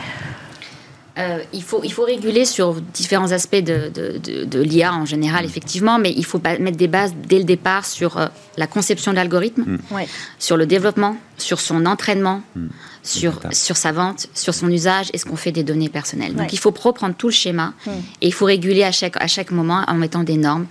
Euh, il, faut, il faut réguler sur différents aspects de, de, de- de l'IA en général, effectivement, mais il faut mettre des bases dès le départ sur euh, la conception de l'algorithme, Oui. sur le développement, sur son entraînement, sur, data. sur sa vente, sur son usage et ce qu'on fait des données personnelles. Donc Ouais. il faut reprendre tout le schéma et il faut réguler à chaque, à chaque moment en mettant des normes.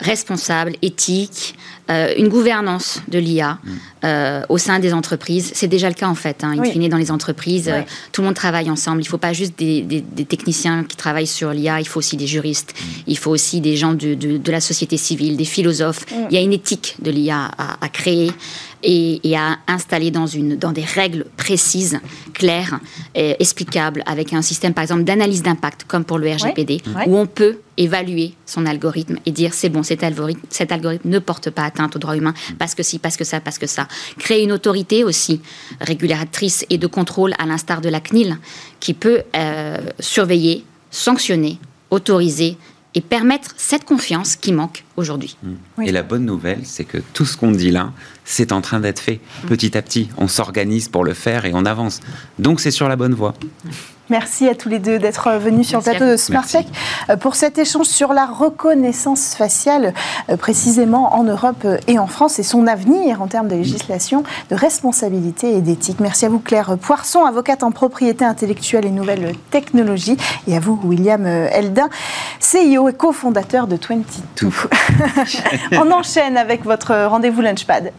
Responsable, éthique, euh, une gouvernance de l'IA mm. euh, au sein des entreprises. C'est déjà le cas en fait. Hein, in dans les entreprises, euh, tout le monde travaille ensemble. Il ne faut pas juste des, techniciens qui travaillent sur l'IA, il faut aussi des juristes, mm. il faut aussi des gens de, de, la société civile, des philosophes. Mm. Il y a une éthique de l'IA à, à créer et, à installer dans, une, dans des règles précises, claires, et explicables, avec un système, par exemple, d'analyse d'impact, comme pour le RGPD, où on peut évaluer son algorithme et dire c'est bon, cet algorithme, cet algorithme ne porte pas atteinte aux droits humains parce que si, parce que ça, parce que ça. Créer une autorité aussi régulatrice et de contrôle à l'instar de la CNIL qui peut euh, surveiller, sanctionner, autoriser et permettre cette confiance qui manque aujourd'hui. Mmh. Et la bonne nouvelle, c'est que tout ce qu'on dit là, c'est en train d'être fait mmh. petit à petit. On s'organise pour le faire et on avance. Donc c'est sur la bonne voie. Merci à tous les deux d'être venus sur le plateau de Smart Tech euh, pour cet échange sur la reconnaissance faciale, euh, précisément en Europe et en France, et son avenir en termes de législation, de responsabilité et d'éthique. Merci à vous, Claire Poisson, avocate en propriété intellectuelle et nouvelles technologies, et à vous, William Eldin, CEO et cofondateur de 22. <laughs> <laughs> On enchaîne avec votre rendez-vous Lunchpad.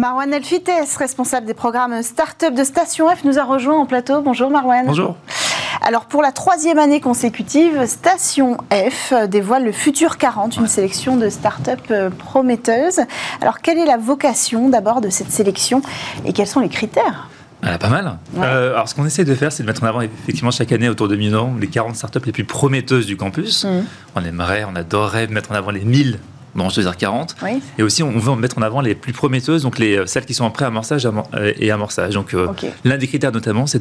Marwan Elfites, responsable des programmes Startup de Station F, nous a rejoint en plateau. Bonjour Marwan. Bonjour. Alors pour la troisième année consécutive, Station F dévoile le Futur 40, une sélection de startups euh, prometteuses. Alors quelle est la vocation d'abord de cette sélection et quels sont les critères? Ah, pas mal. Euh, alors, ce qu'on essaie de faire, c'est de mettre en avant effectivement chaque année autour de Milan les 40 startups les plus prometteuses du campus. Mmh. On aimerait, on adorerait mettre en avant les 1000 dans 2h40. Et aussi, on veut mettre en avant les plus prometteuses, donc les, euh, celles qui sont en pré-amorçage euh, et amorçage. Donc, euh, l'un des critères notamment, c'est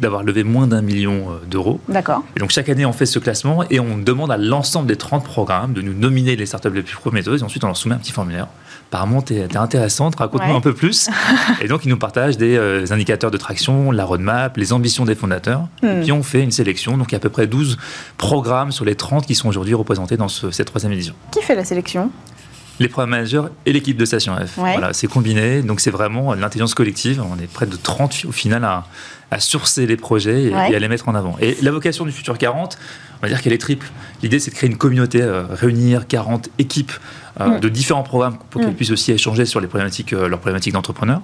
d'avoir levé, moins d'un million d'euros. D'accord. Et donc, chaque année, on fait ce classement et on demande à l'ensemble des 30 programmes de nous nominer les startups les plus prometteuses. Et ensuite, on leur soumet un petit formulaire. Apparemment, tu es, intéressante, raconte-nous un peu plus. <laughs> et donc, ils nous partagent des indicateurs de traction, la roadmap, les ambitions des fondateurs. Et hmm. puis, on fait une sélection. Donc, il y a à peu près 12 programmes sur les 30 qui sont aujourd'hui représentés dans cette troisième édition. Qui fait la sélection? Les programmes managers et l'équipe de Station F. Voilà, c'est combiné, donc c'est vraiment l'intelligence collective. On est près de 30 au final à, à sourcer les projets et, à les mettre en avant. Et la vocation du Futur 40, on va dire qu'elle est triple. L'idée, c'est de créer une communauté, euh, réunir 40 équipes euh, mm. de différents programmes pour qu'ils mm. puissent aussi échanger sur les problématiques, euh, leurs problématiques d'entrepreneurs.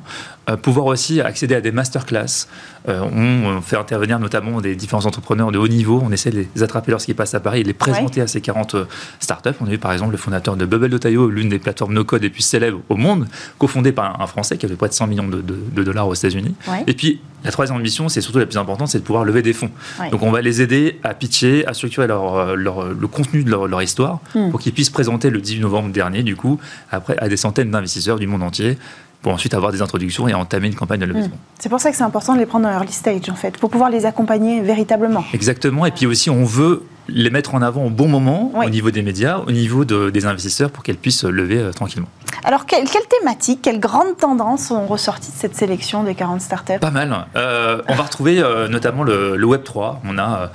pouvoir aussi accéder à des masterclass. on fait intervenir notamment des différents entrepreneurs de haut niveau. On essaie de les attraper lorsqu'ils passent à Paris et de les présenter à ces 40 startups. On a eu par exemple le fondateur de Bubble.io, l'une des plateformes no-code les plus célèbres au monde, cofondée par un Français qui avait près de 100 millions de, dollars aux États-Unis. Et puis, la troisième ambition, c'est surtout la plus importante, c'est de pouvoir lever des fonds. Donc on va les aider à pitcher, à structurer leur, euh, leur le contenu de leur, histoire hmm. pour qu'ils puissent présenter le 18 novembre dernier, du coup, après, à des centaines d'investisseurs du monde entier pour ensuite avoir des introductions et entamer une campagne de levée fonds. C'est pour ça que c'est important de les prendre en early stage, en fait, pour pouvoir les accompagner véritablement. Exactement. Et puis aussi, on veut les mettre en avant au bon moment au niveau des médias, au niveau des investisseurs pour qu'elles puissent lever euh, tranquillement. Alors, quelles quelle thématiques, quelles grandes tendances ont ressorti de cette sélection des 40 startups? Pas mal. Euh, on va retrouver euh, notamment le, Web 3. On a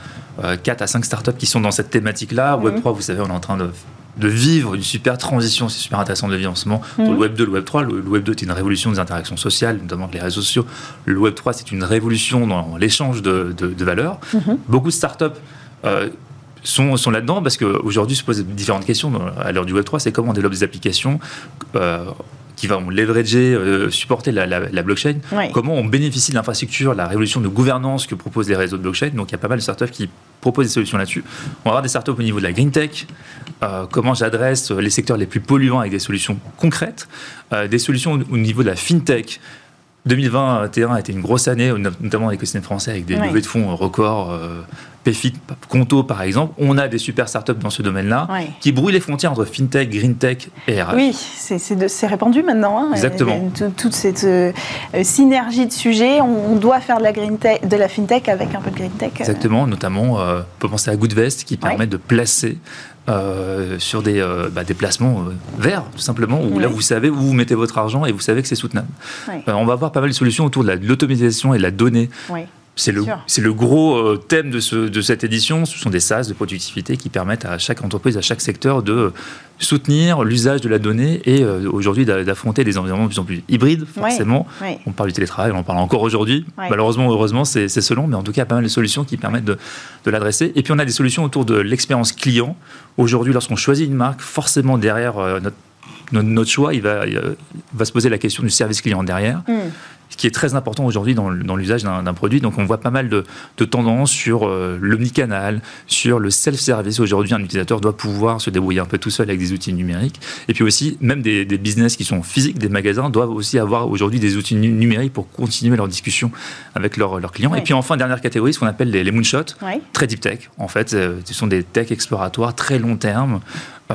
4 à 5 startups qui sont dans cette thématique-là. Web 3, mhm. vous savez, on est en train de de vivre une super transition, c'est super intéressant de vivre en ce moment, mhm. le Web 2, le Web 3. Le, Web 2 est une révolution des interactions sociales, notamment avec les réseaux sociaux. Le Web 3, c'est une révolution dans l'échange de, valeurs. Mhm. Beaucoup de startups sont, sont là-dedans parce qu'aujourd'hui se posent différentes questions à l'heure du Web3. C'est comment on développe des applications euh, qui vont leverager, euh, supporter la, blockchain. Comment on bénéficie de l'infrastructure, la révolution de gouvernance que proposent les réseaux de blockchain. Donc il y a pas mal de startups qui proposent des solutions là-dessus. On va avoir des startups au niveau de la green tech. Euh, comment j'adresse les secteurs les plus polluants avec des solutions concrètes. des solutions au, niveau de la fintech. 2021 a été une grosse année, notamment avec le cinéma français, avec des levées de fonds records. PFIT, Conto par exemple, on a des super startups dans ce domaine-là qui brouillent les frontières entre FinTech, GreenTech et RH. Oui, c'est répandu maintenant. Hein. Exactement. Toute cette euh, synergie de sujets, on, doit faire de la, green tech, de la FinTech avec un peu de GreenTech. Euh. Exactement, notamment, euh, on peut penser à Goodvest qui permet de placer sur des, bah, des placements verts, tout simplement, où là vous savez où vous mettez votre argent et vous savez que c'est soutenable. on va avoir pas mal de solutions autour de l'automatisation et de la donnée c'est le, c'est le gros euh, thème de, ce, de cette édition. Ce sont des SaaS de productivité qui permettent à chaque entreprise, à chaque secteur de soutenir l'usage de la donnée et euh, aujourd'hui d'affronter des environnements de plus en plus hybrides, forcément. On parle du télétravail, on en parle encore aujourd'hui. Malheureusement, heureusement, c'est selon, mais en tout cas, pas mal de solutions qui permettent de, de l'adresser. Et puis, on a des solutions autour de l'expérience client. Aujourd'hui, lorsqu'on choisit une marque, forcément, derrière euh, notre notre, choix, il va, va, se poser la question du service client derrière. Hmm ce qui est très important aujourd'hui dans, l'usage d'un produit. Donc on voit pas mal de, tendances sur euh, l'omnicanal, sur le self-service. Aujourd'hui, un utilisateur doit pouvoir se débrouiller un peu tout seul avec des outils numériques. Et puis aussi, même des, business qui sont physiques, des magasins, doivent aussi avoir aujourd'hui des outils numériques pour continuer leur discussion avec leurs clients. Et puis enfin, dernière catégorie, ce qu'on appelle les, moonshots, très deep tech. En fait, euh, ce sont des tech exploratoires très long terme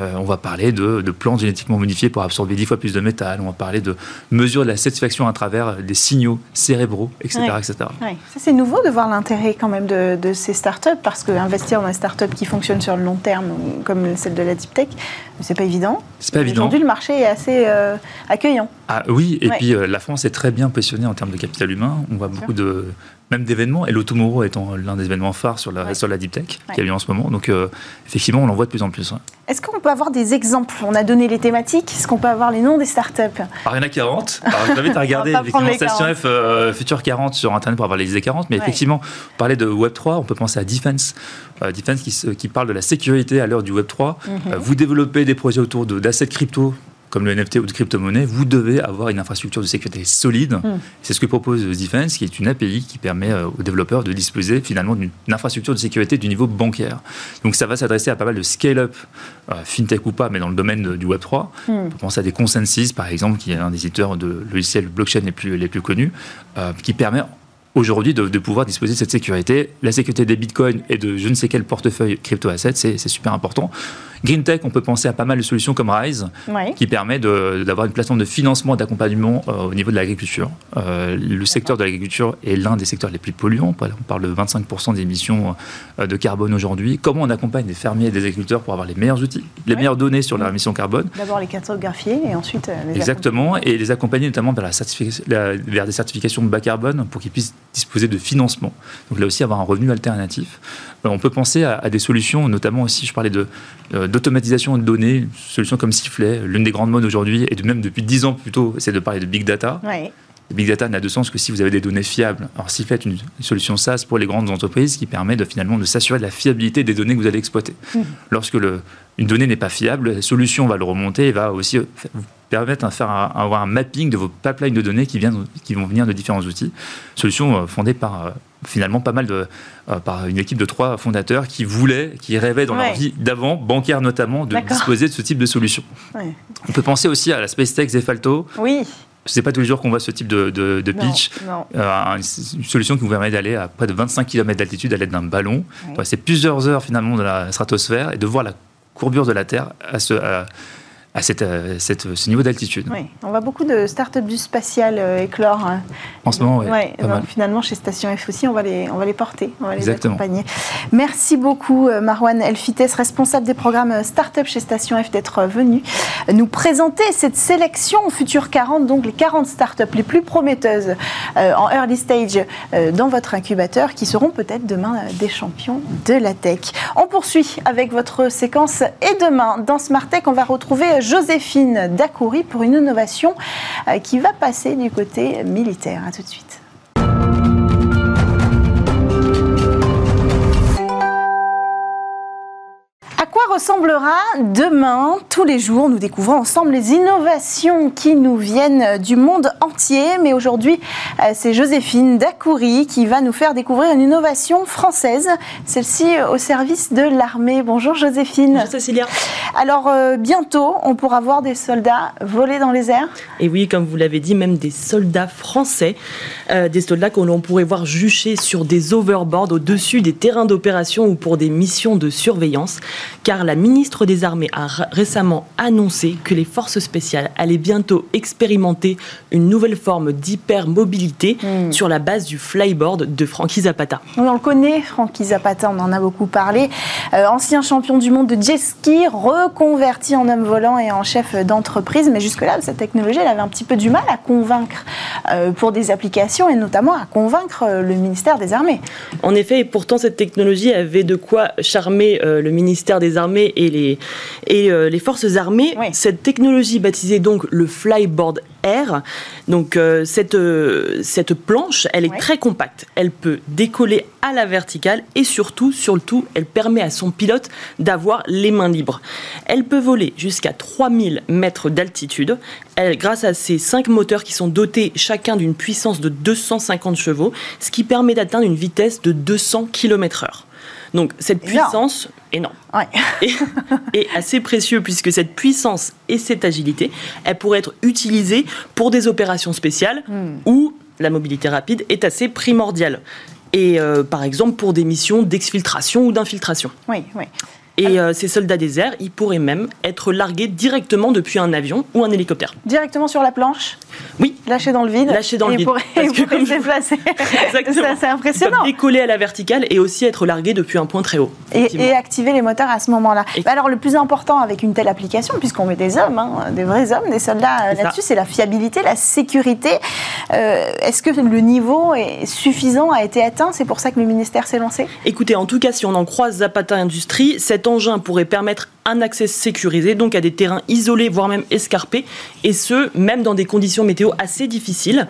euh, on va parler de, plantes génétiquement modifiées pour absorber 10 fois plus de métal. On va parler de mesures de la satisfaction à travers des signaux cérébraux, etc. etc. Ça, c'est nouveau de voir l'intérêt quand même de, ces startups, parce qu'investir dans des startups qui fonctionnent sur le long terme, comme celle de la Deep Tech, c'est pas évident. C'est pas évident. Aujourd'hui, le marché est assez euh, accueillant. Ah, oui, et puis euh, la France est très bien positionnée en termes de capital humain. On voit beaucoup de même d'événements, et l'Automoro étant l'un des événements phares sur la, sur la Deep Tech qui a lieu en ce moment. Donc, euh, effectivement, on l'en voit de plus en plus. Est-ce qu'on peut avoir des exemples? On a donné les thématiques. Est-ce qu'on peut avoir les noms des startups? Arena 40. <laughs> Alors, je vous invite à regarder Station F euh, Future 40 sur Internet pour avoir les idées 40. Mais effectivement, on parlait de Web3, on peut penser à Defense. Euh, Defense qui, qui, parle de la sécurité à l'heure du Web3. Mhm. vous développez des projets autour d'assets crypto comme le NFT ou de crypto-monnaie, vous devez avoir une infrastructure de sécurité solide. Hmm. C'est ce que propose Defense, qui est une API qui permet euh, aux développeurs de disposer finalement d'une infrastructure de sécurité du niveau bancaire. Donc ça va s'adresser à pas mal de scale-up, euh, fintech ou pas, mais dans le domaine du Web3. Hmm. On peut penser à des Consensus, par exemple, qui est un des éditeurs de logiciels blockchain les plus, les plus connus, euh, qui permet aujourd'hui de, de, pouvoir disposer de cette sécurité. La sécurité des bitcoins et de je ne sais quel portefeuille crypto-assets, c'est super important. Green Tech, on peut penser à pas mal de solutions comme Rise, qui permet d'avoir une plateforme de financement et d'accompagnement euh, au niveau de l'agriculture. Euh, le secteur de l'agriculture est l'un des secteurs les plus polluants. On parle de 25% d'émissions euh, de carbone aujourd'hui. Comment on accompagne des fermiers et des agriculteurs pour avoir les meilleurs outils, les meilleures données sur leur émission carbone? D'abord les cartographier et ensuite les Exactement, et les accompagner notamment vers, la vers des certifications bas carbone pour qu'ils puissent disposer de financement. Donc là aussi, avoir un revenu alternatif. on peut penser à, des solutions, notamment aussi, je parlais de d'automatisation de données, solutions comme Sifflet, l'une des grandes modes aujourd'hui, et de même depuis 10 ans plutôt, c'est de parler de big data. Big data n'a de sens que si vous avez des données fiables. Alors Sifflet est une solution SaaS pour les grandes entreprises qui permet de, finalement de s'assurer de la fiabilité des données que vous allez exploiter. Mmh. Lorsque le, une donnée n'est pas fiable, la solution va le remonter et va aussi vous permettre de faire avoir un mapping de vos pipelines de données qui, viennent, qui vont venir de différents outils. Solution euh, fondée par euh, finalement pas mal de, euh, par une équipe de trois fondateurs qui voulaient, qui rêvaient dans leur vie d'avant, bancaire notamment, de disposer de ce type de solution. On peut penser aussi à la SpaceX Zefalto. Oui. Ce n'est pas tous les jours qu'on voit ce type de, de, pitch. Euh, une solution qui vous permet d'aller à près de 25 km d'altitude à l'aide d'un ballon. C'est plusieurs heures finalement de la stratosphère et de voir la courbure de la Terre à ce, à, à cette, euh, cette, ce niveau d'altitude. Oui, on voit beaucoup de startups du spatial euh, éclore. Hein. En ce moment, oui. Ouais, finalement, chez Station F aussi, on va les, on va les porter, on va les accompagner. Merci beaucoup, euh, Marwan Elfites, responsable des programmes Startup chez Station F, d'être venu nous présenter cette sélection Futur 40, donc les 40 startups les plus prometteuses en early stage dans votre incubateur, qui seront peut-être demain des champions de la tech. On poursuit avec votre séquence et demain, dans Smart Tech, on va retrouver Joséphine Dacoury pour une innovation euh, qui va passer du côté militaire. Tout de suite. Ressemblera demain Tous les jours, nous découvrons ensemble les innovations qui nous viennent du monde entier. Mais aujourd'hui, euh, c'est Joséphine Dacoury qui va nous faire découvrir une innovation française, celle-ci au service de l'armée. Bonjour Joséphine. Bonjour Cécilia. Alors euh, bientôt, on pourra voir des soldats voler dans les airs Et oui, comme vous l'avez dit, même des soldats français, euh, des soldats que l'on pourrait voir jucher sur des overboards au-dessus des terrains d'opération ou pour des missions de surveillance. Car la ministre des Armées a récemment annoncé que les forces spéciales allaient bientôt expérimenter une nouvelle forme d'hypermobilité hmm. sur la base du flyboard de Frankie Zapata. Oui, on le connaît, Frankie Zapata, on en a beaucoup parlé. Euh, ancien champion du monde de jet ski, reconverti en homme volant et en chef d'entreprise. Mais jusque-là, cette technologie, elle avait un petit peu du mal à convaincre euh, pour des applications et notamment à convaincre euh, le ministère des Armées. En effet, et pourtant, cette technologie avait de quoi charmer le ministère des Armées et les, et, les forces armées. Cette technologie, baptisée donc le Flyboard Air, donc cette, cette planche, elle est très compacte. Elle peut décoller à la verticale et surtout, sur le tout, elle permet à son pilote d'avoir les mains libres. Elle peut voler jusqu'à 3000 mètres d'altitude grâce à ces cinq moteurs qui sont dotés chacun d'une puissance de 250 chevaux, ce qui permet d'atteindre une vitesse de 200 km/h. Donc cette puissance énorme est, assez précieux puisque cette puissance et cette agilité, elle pourrait être utilisée pour des opérations spéciales hmm. où la mobilité rapide est assez primordiale et euh, par exemple pour des missions d'exfiltration ou d'infiltration. Oui, oui. Et euh, ces soldats des airs, ils pourraient même être largués directement depuis un avion ou un hélicoptère. Directement sur la planche Oui. Lâchés dans le vide Lâchés dans le vide. <laughs> Ils pourraient se déplacer. Exactement. C'est impressionnant. Ils décoller à la verticale et aussi être largués depuis un point très haut. Et, activer les moteurs à ce moment-là. Bah alors le plus important avec une telle application, puisqu'on met des hommes, hein, des vrais hommes, des soldats là-dessus, c'est la fiabilité, la sécurité. Euh, est-ce que le niveau est suffisant a été atteint? C'est pour ça que le ministère s'est lancé? Écoutez, en tout cas, si on en croise Zapata Industrie, cette engin pourrait permettre un accès sécurisé, donc à des terrains isolés, voire même escarpés, et ce, même dans des conditions météo assez difficiles.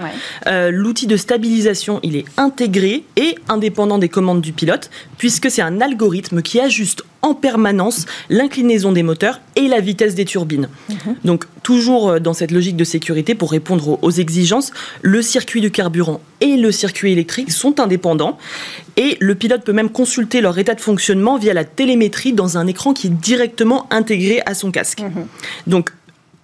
Euh, l'outil de stabilisation, il est intégré et indépendant des commandes du pilote, puisque c'est un algorithme qui ajuste en permanence l'inclinaison des moteurs et la vitesse des turbines. Mhm. Donc toujours euh, dans cette logique de sécurité pour répondre aux exigences, le circuit du carburant et le circuit électrique sont indépendants et le pilote peut même consulter leur état de fonctionnement via la télémétrie dans un écran qui est directement intégré à son casque. Mhm. Donc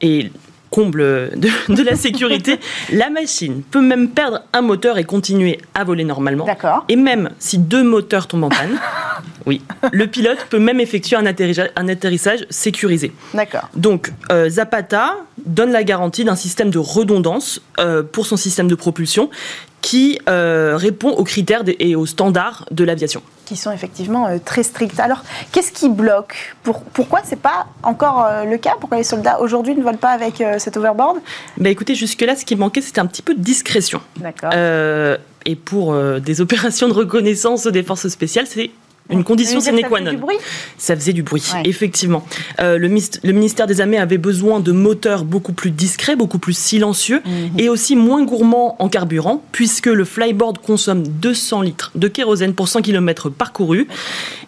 et comble de, la sécurité, <laughs> la machine peut même perdre un moteur et continuer à voler normalement. D'accord. Et même si deux moteurs tombent en panne, <laughs> oui, le pilote peut même effectuer un atterrissage, un atterrissage sécurisé. D'accord. Donc euh, Zapata donne la garantie d'un système de redondance euh, pour son système de propulsion qui euh, répond aux critères et aux standards de l'aviation. Qui sont effectivement euh, très stricts. Alors, qu'est-ce qui bloque? Pour, Pourquoi ce n'est pas encore euh, le cas? Pourquoi les soldats aujourd'hui ne volent pas avec cet overboard? Bah, Écoutez, jusque-là, ce qui manquait, c'était un petit peu de discrétion. D'accord. et pour des <laughs> opérations de reconnaissance des forces spéciales, c'est une condition sine qua non. Ça faisait du bruit, effectivement. Euh, le, le, ministère des Armées avait besoin de moteurs beaucoup plus discrets, beaucoup plus silencieux mhm. et aussi moins gourmands en carburant, puisque le flyboard consomme 200 litres de kérosène pour 100 km parcourus.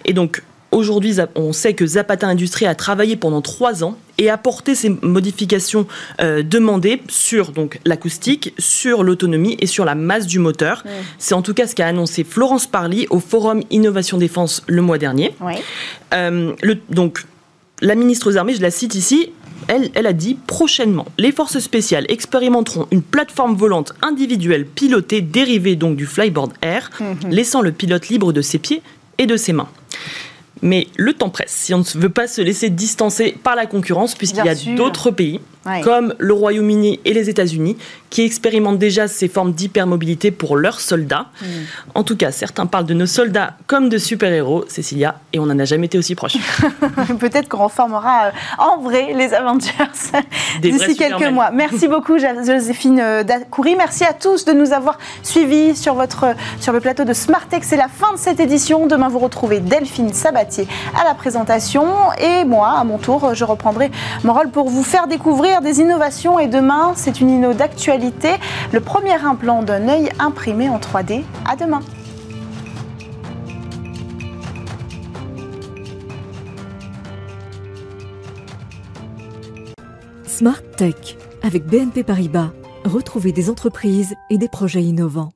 Et donc, Aujourd'hui, on sait que Zapata Industrie a travaillé pendant trois ans et apporté ces modifications euh, demandées sur donc l'acoustique, sur l'autonomie et sur la masse du moteur. C'est en tout cas ce qu'a annoncé Florence Parly au Forum Innovation Défense le mois dernier. Euh, le, donc, la ministre aux Armées, je la cite ici, elle, elle, a dit prochainement, les forces spéciales expérimenteront une plateforme volante individuelle pilotée dérivée donc du Flyboard Air, mhm. laissant le pilote libre de ses pieds et de ses mains. Mais le temps presse si on ne veut pas se laisser distancer par la concurrence, puisqu'il y a d'autres pays comme le Royaume-Uni et les États-Unis, qui expérimentent déjà ces formes d'hypermobilité pour leurs soldats. Hmm. En tout cas, certains parlent de nos soldats comme de super-héros, Cécilia, et on n'en a jamais été aussi proche. <laughs> Peut-être qu'on reformera euh, en vrai les Avengers <laughs> d'ici quelques mois. Merci beaucoup, Joséphine euh, Dacoury. Merci à tous de nous avoir suivis sur, votre, sur le plateau de Smartech. C'est la fin de cette édition. Demain, vous retrouvez Delphine À la présentation. Et moi, à mon tour, je reprendrai mon rôle pour vous faire découvrir des innovations et demain, c'est une inno d'actualité, le premier implant d'un œil imprimé en 3D. À demain. Smart Tech avec BNP Paribas. Retrouvez des entreprises et des projets innovants.